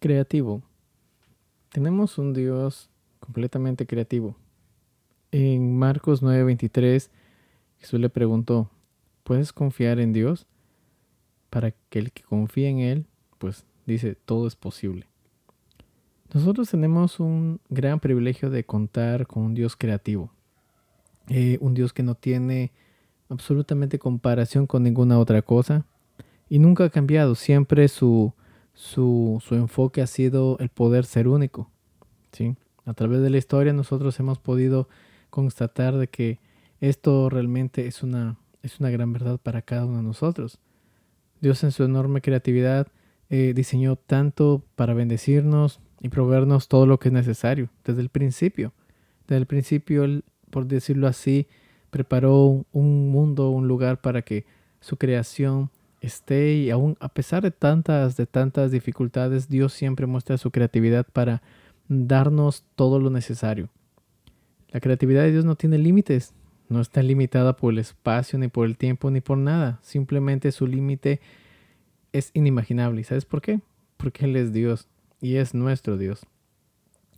Creativo. Tenemos un Dios completamente creativo. En Marcos 9:23 Jesús le preguntó, ¿puedes confiar en Dios? Para que el que confíe en Él, pues dice, todo es posible. Nosotros tenemos un gran privilegio de contar con un Dios creativo. Eh, un Dios que no tiene absolutamente comparación con ninguna otra cosa y nunca ha cambiado. Siempre su, su, enfoque ha sido el poder ser único. ¿sí? A través de la historia nosotros hemos podido constatar de que esto realmente es una, es una gran verdad para cada uno de nosotros. Dios en su enorme creatividad eh, diseñó tanto para bendecirnos y proveernos todo lo que es necesario desde el principio. Desde el principio, él, por decirlo así, preparó un mundo, un lugar para que su creación esté y aún a pesar de tantas, de tantas dificultades, Dios siempre muestra su creatividad para darnos todo lo necesario. La creatividad de Dios no tiene límites, no está limitada por el espacio, ni por el tiempo, ni por nada. Simplemente su límite es inimaginable. ¿Y sabes por qué? Porque Él es Dios y es nuestro Dios.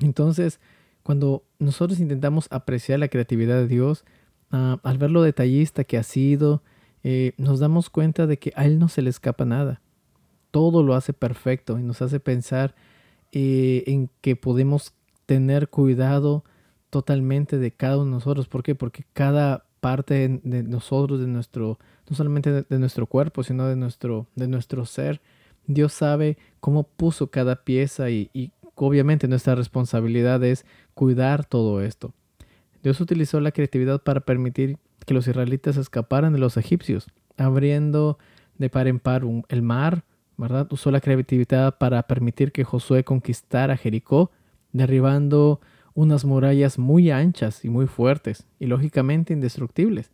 Entonces, cuando nosotros intentamos apreciar la creatividad de Dios, ah, al ver lo detallista que ha sido, eh, nos damos cuenta de que a Él no se le escapa nada. Todo lo hace perfecto y nos hace pensar eh, en que podemos tener cuidado totalmente de cada uno de nosotros. ¿Por qué? Porque cada parte de nosotros, de nuestro, no solamente de, nuestro cuerpo, sino de nuestro, de nuestro ser, Dios sabe cómo puso cada pieza y, y obviamente nuestra responsabilidad es cuidar todo esto. Dios utilizó la creatividad para permitir que los israelitas escaparan de los egipcios, abriendo de par en par el mar, ¿verdad? Usó la creatividad para permitir que Josué conquistara Jericó, derribando unas murallas muy anchas y muy fuertes y lógicamente indestructibles.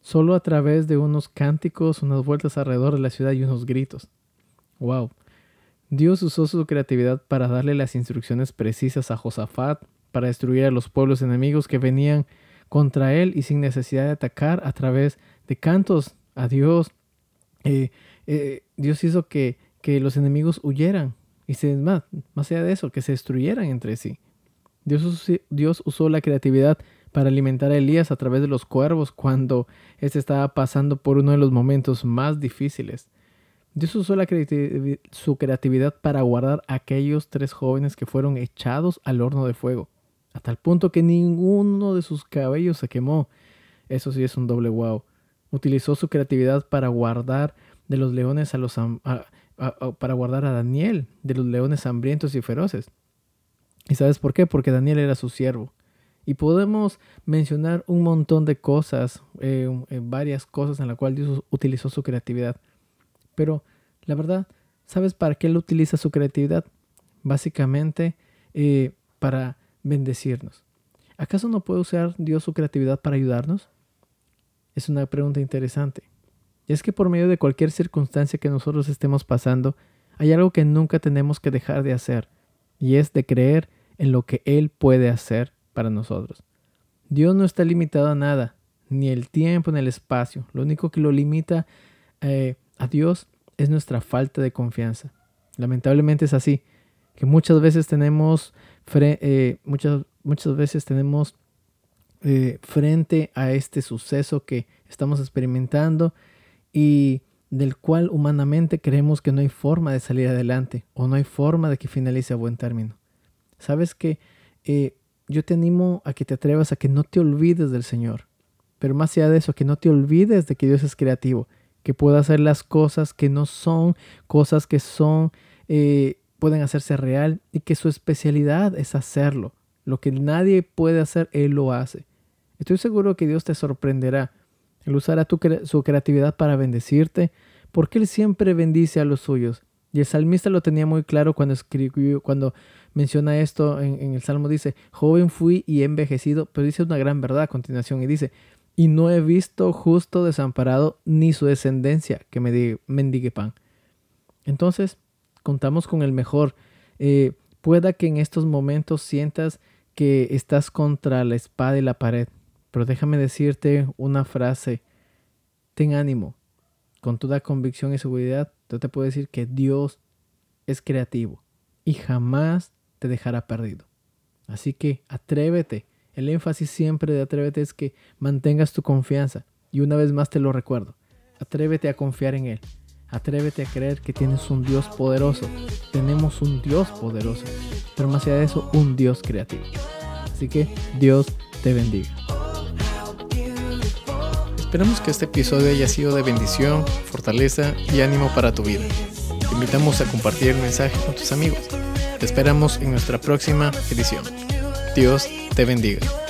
Solo a través de unos cánticos, unas vueltas alrededor de la ciudad y unos gritos. ¡Wow! Dios usó su creatividad para darle las instrucciones precisas a Josafat para destruir a los pueblos enemigos que venían contra él y sin necesidad de atacar a través de cantos a Dios. Eh, eh, Dios hizo que, que, los enemigos huyeran y se, más, más allá de eso, que se destruyeran entre sí. Dios, Dios usó la creatividad para alimentar a Elías a través de los cuervos cuando éste estaba pasando por uno de los momentos más difíciles. Dios usó la su creatividad para guardar a aquellos tres jóvenes que fueron echados al horno de fuego, hasta el punto que ninguno de sus cabellos se quemó. Eso sí es un doble wow. Utilizó su creatividad para guardar de los leones a los para guardar a Daniel de los leones hambrientos y feroces. ¿Y sabes por qué? Porque Daniel era su siervo. Y podemos mencionar un montón de cosas, eh, eh, varias cosas en las cuales Dios utilizó su creatividad. Pero la verdad, ¿sabes para qué Él utiliza su creatividad? Básicamente eh, para bendecirnos. ¿Acaso no puede usar Dios su creatividad para ayudarnos? Es una pregunta interesante. Y es que por medio de cualquier circunstancia que nosotros estemos pasando, hay algo que nunca tenemos que dejar de hacer, y es de creer en lo que Él puede hacer para nosotros. Dios no está limitado a nada, ni el tiempo ni el espacio. Lo único que lo limita eh, a Dios es nuestra falta de confianza. Lamentablemente es así, que muchas veces tenemos, eh, muchas, muchas veces tenemos eh, frente a este suceso que estamos experimentando y del cual humanamente creemos que no hay forma de salir adelante o no hay forma de que finalice a buen término. Sabes que eh, yo te animo a que te atrevas a que no te olvides del Señor, pero más allá de eso, que no te olvides de que Dios es creativo que pueda hacer las cosas que no son cosas que son, pueden hacerse real y que su especialidad es hacerlo. Lo que nadie puede hacer, Él lo hace. Estoy seguro que Dios te sorprenderá. Él usará tu, su creatividad para bendecirte, porque Él siempre bendice a los suyos. Y el salmista lo tenía muy claro cuando escribió, cuando menciona esto en, el Salmo, dice, joven fui y envejecido, pero dice una gran verdad a continuación y dice, y no he visto justo desamparado ni su descendencia que me mendigue pan. Entonces, contamos con el mejor. Eh, pueda que en estos momentos sientas que estás contra la espada y la pared, pero déjame decirte una frase. Ten ánimo. Con toda convicción y seguridad, yo te puedo decir que Dios es creativo y jamás te dejará perdido. Así que atrévete el énfasis siempre de Atrévete es que mantengas tu confianza. Y una vez más te lo recuerdo. Atrévete a confiar en Él. Atrévete a creer que tienes un Dios poderoso. Tenemos un Dios poderoso. Pero más allá de eso, un Dios creativo. Así que Dios te bendiga. Esperamos que este episodio haya sido de bendición, fortaleza y ánimo para tu vida. Te invitamos a compartir el mensaje con tus amigos. Te esperamos en nuestra próxima edición. Dios te bendiga.